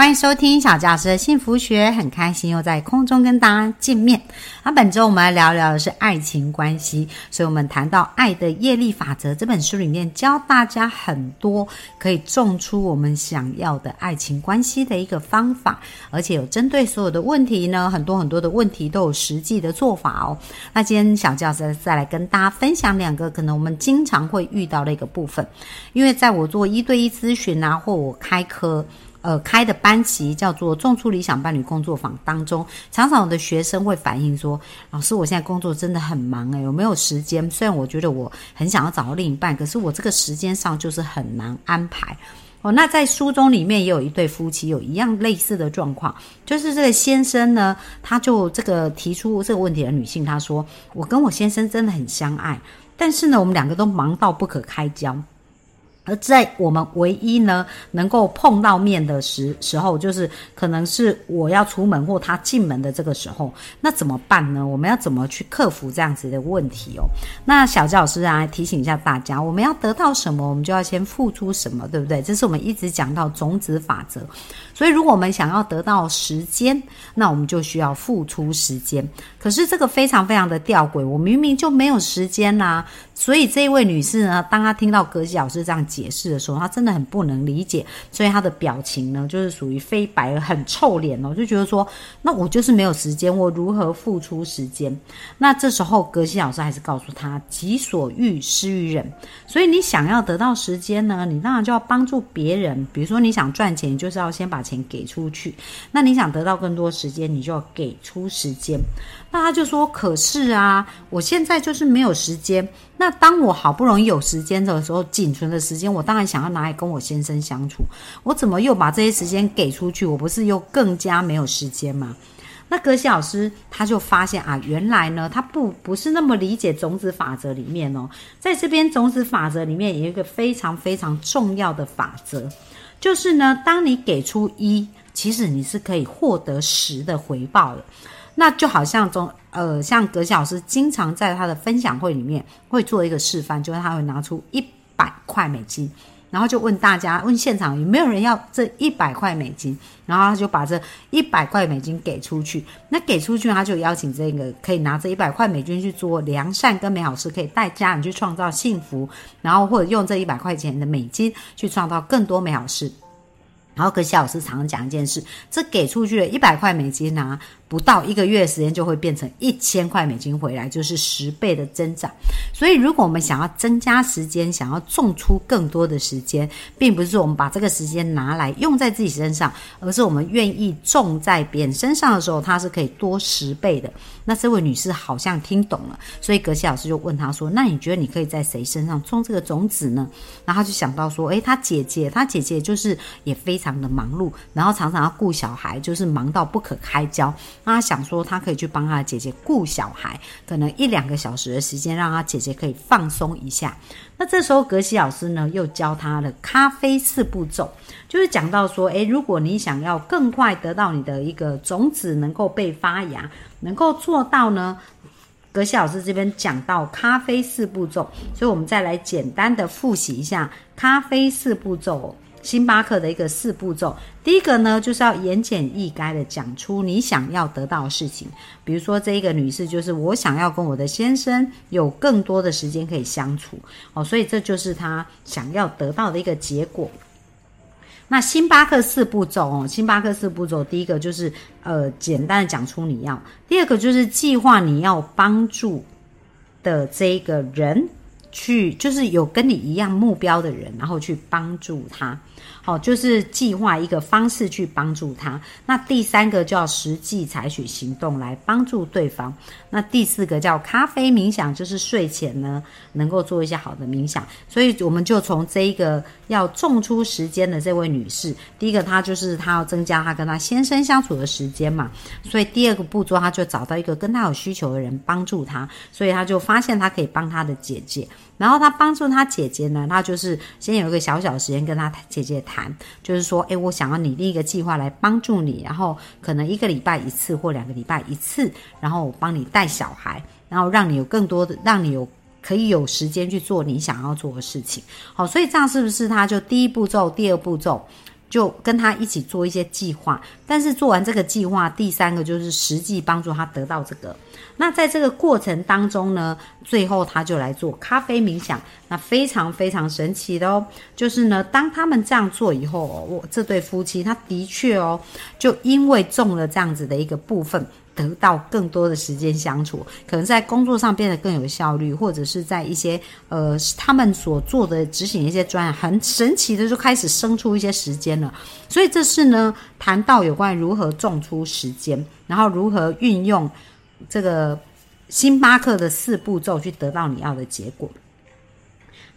欢迎收听小教师的幸福学，很开心又在空中跟大家见面。那本周我们来聊聊的是爱情关系，所以我们谈到《爱的业力法则》这本书里面，教大家很多可以种出我们想要的爱情关系的一个方法，而且有针对所有的问题呢，很多很多的问题都有实际的做法哦。那今天小教师再来跟大家分享两个可能我们经常会遇到的一个部分，因为在我做一对一咨询啊，或我开课。呃，开的班级叫做“种出理想伴侣工作坊”当中，常常有的学生会反映说：“老师，我现在工作真的很忙诶，有没有时间？虽然我觉得我很想要找到另一半，可是我这个时间上就是很难安排。”哦，那在书中里面也有一对夫妻有一样类似的状况，就是这个先生呢，他就这个提出这个问题的女性，她说：“我跟我先生真的很相爱，但是呢，我们两个都忙到不可开交。”而在我们唯一呢能够碰到面的时时候，就是可能是我要出门或他进门的这个时候，那怎么办呢？我们要怎么去克服这样子的问题哦？那小教老师啊，提醒一下大家，我们要得到什么，我们就要先付出什么，对不对？这是我们一直讲到种子法则。所以，如果我们想要得到时间，那我们就需要付出时间。可是这个非常非常的吊诡，我明明就没有时间啦。所以这一位女士呢，当她听到格西老师这样讲解释的时候，他真的很不能理解，所以他的表情呢，就是属于非白很臭脸哦，就觉得说，那我就是没有时间，我如何付出时间？那这时候格西老师还是告诉他，己所欲施于人。所以你想要得到时间呢，你当然就要帮助别人。比如说你想赚钱，就是要先把钱给出去。那你想得到更多时间，你就要给出时间。那他就说：“可是啊，我现在就是没有时间。那当我好不容易有时间的时候，仅存的时间，我当然想要拿来跟我先生相处。我怎么又把这些时间给出去？我不是又更加没有时间吗？”那格西老师他就发现啊，原来呢，他不不是那么理解种子法则里面哦，在这边种子法则里面有一个非常非常重要的法则，就是呢，当你给出一，其实你是可以获得十的回报的。那就好像中呃，像葛老师经常在他的分享会里面会做一个示范，就是他会拿出一百块美金，然后就问大家，问现场有没有人要这一百块美金，然后他就把这一百块美金给出去。那给出去，他就邀请这个可以拿这一百块美金去做良善跟美好事，可以带家人去创造幸福，然后或者用这一百块钱的美金去创造更多美好事。然后，格西老师常常讲一件事：这给出去的一百块美金啊。不到一个月时间就会变成一千块美金回来，就是十倍的增长。所以，如果我们想要增加时间，想要种出更多的时间，并不是说我们把这个时间拿来用在自己身上，而是我们愿意种在别人身上的时候，它是可以多十倍的。那这位女士好像听懂了，所以格西老师就问她说：“那你觉得你可以在谁身上种这个种子呢？”然后她就想到说：“诶，她姐姐，她姐姐就是也非常的忙碌，然后常常要顾小孩，就是忙到不可开交。”那他想说，他可以去帮他的姐姐顾小孩，可能一两个小时的时间，让他姐姐可以放松一下。那这时候，格西老师呢，又教他的咖啡四步骤，就是讲到说，诶，如果你想要更快得到你的一个种子能够被发芽，能够做到呢，格西老师这边讲到咖啡四步骤，所以我们再来简单的复习一下咖啡四步骤。星巴克的一个四步骤，第一个呢，就是要言简意赅的讲出你想要得到的事情。比如说，这一个女士就是我想要跟我的先生有更多的时间可以相处哦，所以这就是她想要得到的一个结果。那星巴克四步骤哦，星巴克四步骤，第一个就是呃，简单的讲出你要；第二个就是计划你要帮助的这一个人。去就是有跟你一样目标的人，然后去帮助他，好，就是计划一个方式去帮助他。那第三个叫实际采取行动来帮助对方。那第四个叫咖啡冥想，就是睡前呢能够做一些好的冥想。所以我们就从这一个要种出时间的这位女士，第一个她就是她要增加她跟她先生相处的时间嘛，所以第二个步骤她就找到一个跟她有需求的人帮助她，所以她就发现她可以帮她的姐姐。然后她帮助她姐姐呢，她就是先有一个小小的时间跟她姐姐谈，就是说，诶，我想要拟定一个计划来帮助你，然后可能一个礼拜一次或两个礼拜一次，然后我帮你带小孩，然后让你有更多的，让你有可以有时间去做你想要做的事情。好，所以这样是不是他就第一步骤、第二步骤？就跟他一起做一些计划，但是做完这个计划，第三个就是实际帮助他得到这个。那在这个过程当中呢，最后他就来做咖啡冥想，那非常非常神奇的哦。就是呢，当他们这样做以后，哦我这对夫妻他的确哦，就因为中了这样子的一个部分。得到更多的时间相处，可能在工作上变得更有效率，或者是在一些呃他们所做的执行一些专案，很神奇的就开始生出一些时间了。所以这是呢谈到有关如何种出时间，然后如何运用这个星巴克的四步骤去得到你要的结果。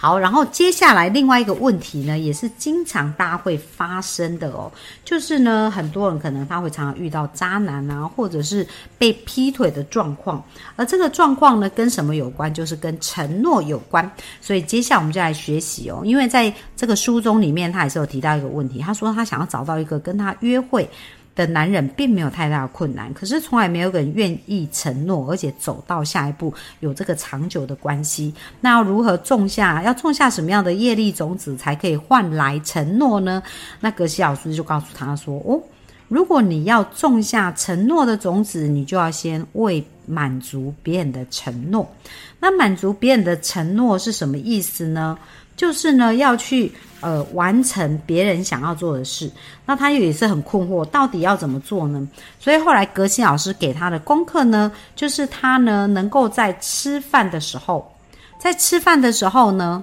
好，然后接下来另外一个问题呢，也是经常大家会发生的哦，就是呢，很多人可能他会常常遇到渣男啊，或者是被劈腿的状况，而这个状况呢，跟什么有关？就是跟承诺有关。所以接下来我们就来学习哦，因为在这个书中里面，他也是有提到一个问题，他说他想要找到一个跟他约会。的男人并没有太大的困难，可是从来没有人愿意承诺，而且走到下一步有这个长久的关系。那要如何种下？要种下什么样的业力种子才可以换来承诺呢？那格西老师就告诉他说：“哦，如果你要种下承诺的种子，你就要先为满足别人的承诺。那满足别人的承诺是什么意思呢？就是呢要去。”呃，完成别人想要做的事，那他也是很困惑，到底要怎么做呢？所以后来格西老师给他的功课呢，就是他呢能够在吃饭的时候，在吃饭的时候呢，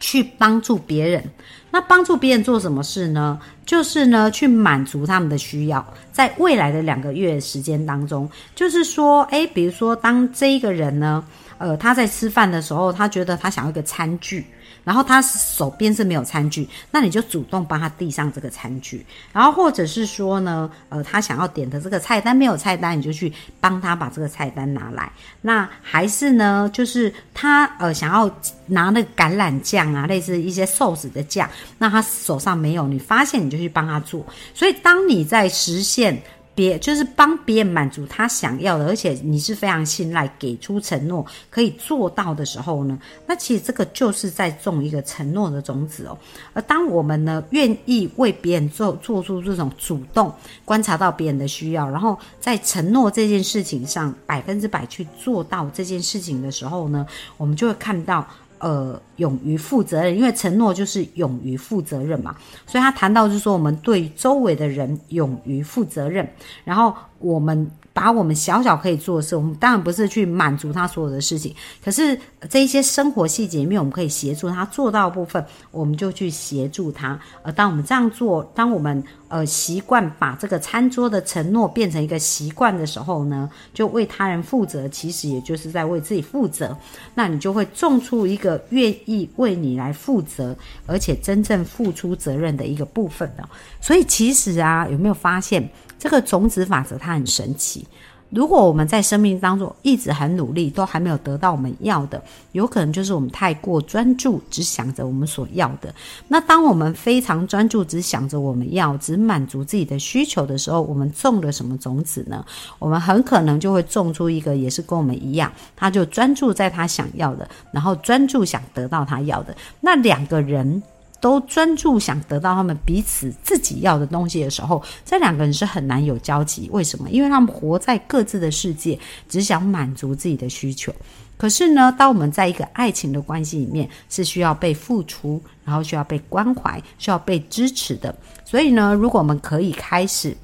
去帮助别人。那帮助别人做什么事呢？就是呢去满足他们的需要。在未来的两个月时间当中，就是说，诶，比如说当这一个人呢，呃，他在吃饭的时候，他觉得他想要一个餐具。然后他手边是没有餐具，那你就主动帮他递上这个餐具。然后或者是说呢，呃，他想要点的这个菜单没有菜单，你就去帮他把这个菜单拿来。那还是呢，就是他呃想要拿那个橄榄酱啊，类似一些寿司的酱，那他手上没有，你发现你就去帮他做。所以当你在实现。别就是帮别人满足他想要的，而且你是非常信赖，给出承诺可以做到的时候呢，那其实这个就是在种一个承诺的种子哦。而当我们呢愿意为别人做做出这种主动，观察到别人的需要，然后在承诺这件事情上百分之百去做到这件事情的时候呢，我们就会看到。呃，勇于负责任，因为承诺就是勇于负责任嘛，所以他谈到就是说，我们对周围的人勇于负责任，然后我们。把我们小小可以做的事，我们当然不是去满足他所有的事情，可是这一些生活细节里面，我们可以协助他做到部分，我们就去协助他。而当我们这样做，当我们呃习惯把这个餐桌的承诺变成一个习惯的时候呢，就为他人负责，其实也就是在为自己负责。那你就会种出一个愿意为你来负责，而且真正付出责任的一个部分的。所以其实啊，有没有发现？这个种子法则它很神奇。如果我们在生命当中一直很努力，都还没有得到我们要的，有可能就是我们太过专注，只想着我们所要的。那当我们非常专注，只想着我们要，只满足自己的需求的时候，我们种了什么种子呢？我们很可能就会种出一个也是跟我们一样，他就专注在他想要的，然后专注想得到他要的。那两个人。都专注想得到他们彼此自己要的东西的时候，这两个人是很难有交集。为什么？因为他们活在各自的世界，只想满足自己的需求。可是呢，当我们在一个爱情的关系里面，是需要被付出，然后需要被关怀，需要被支持的。所以呢，如果我们可以开始。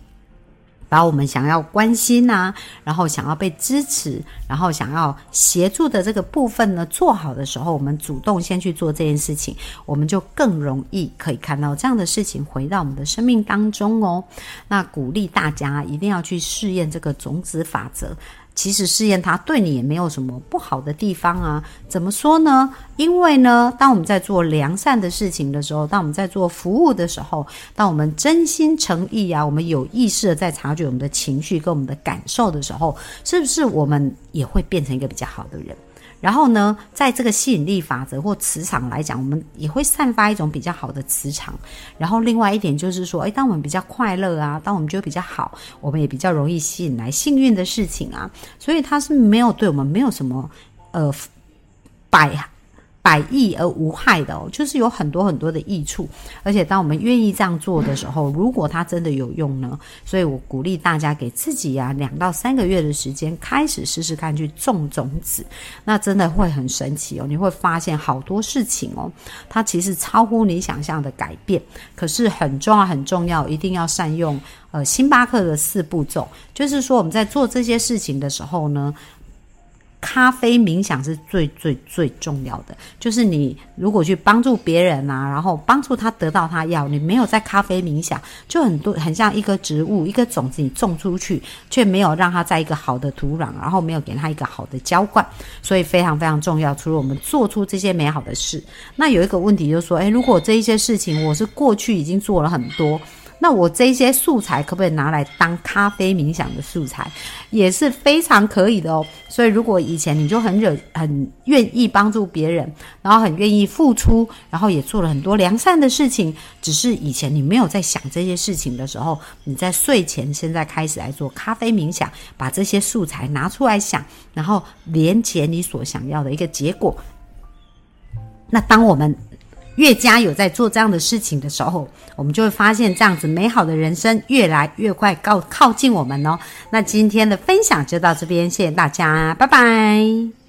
把我们想要关心呐，然后想要被支持，然后想要协助的这个部分呢，做好的时候，我们主动先去做这件事情，我们就更容易可以看到这样的事情回到我们的生命当中哦。那鼓励大家一定要去试验这个种子法则。其实试验它对你也没有什么不好的地方啊？怎么说呢？因为呢，当我们在做良善的事情的时候，当我们在做服务的时候，当我们真心诚意啊，我们有意识的在察觉我们的情绪跟我们的感受的时候，是不是我们也会变成一个比较好的人？然后呢，在这个吸引力法则或磁场来讲，我们也会散发一种比较好的磁场。然后另外一点就是说，诶，当我们比较快乐啊，当我们觉得比较好，我们也比较容易吸引来幸运的事情啊。所以它是没有对我们没有什么呃百。百益而无害的哦，就是有很多很多的益处，而且当我们愿意这样做的时候，如果它真的有用呢，所以我鼓励大家给自己呀两到三个月的时间，开始试试看去种种子，那真的会很神奇哦，你会发现好多事情哦，它其实超乎你想象的改变，可是很重要很重要，一定要善用呃星巴克的四步骤，就是说我们在做这些事情的时候呢。咖啡冥想是最最最重要的，就是你如果去帮助别人啊，然后帮助他得到他要，你没有在咖啡冥想，就很多很像一个植物，一个种子你种出去，却没有让它在一个好的土壤，然后没有给它一个好的浇灌，所以非常非常重要。除了我们做出这些美好的事，那有一个问题就是说，诶，如果这一些事情我是过去已经做了很多。那我这些素材可不可以拿来当咖啡冥想的素材，也是非常可以的哦。所以如果以前你就很惹很愿意帮助别人，然后很愿意付出，然后也做了很多良善的事情，只是以前你没有在想这些事情的时候，你在睡前现在开始来做咖啡冥想，把这些素材拿出来想，然后连接你所想要的一个结果。那当我们。越加有在做这样的事情的时候，我们就会发现这样子美好的人生越来越快靠靠近我们哦。那今天的分享就到这边，谢谢大家，拜拜。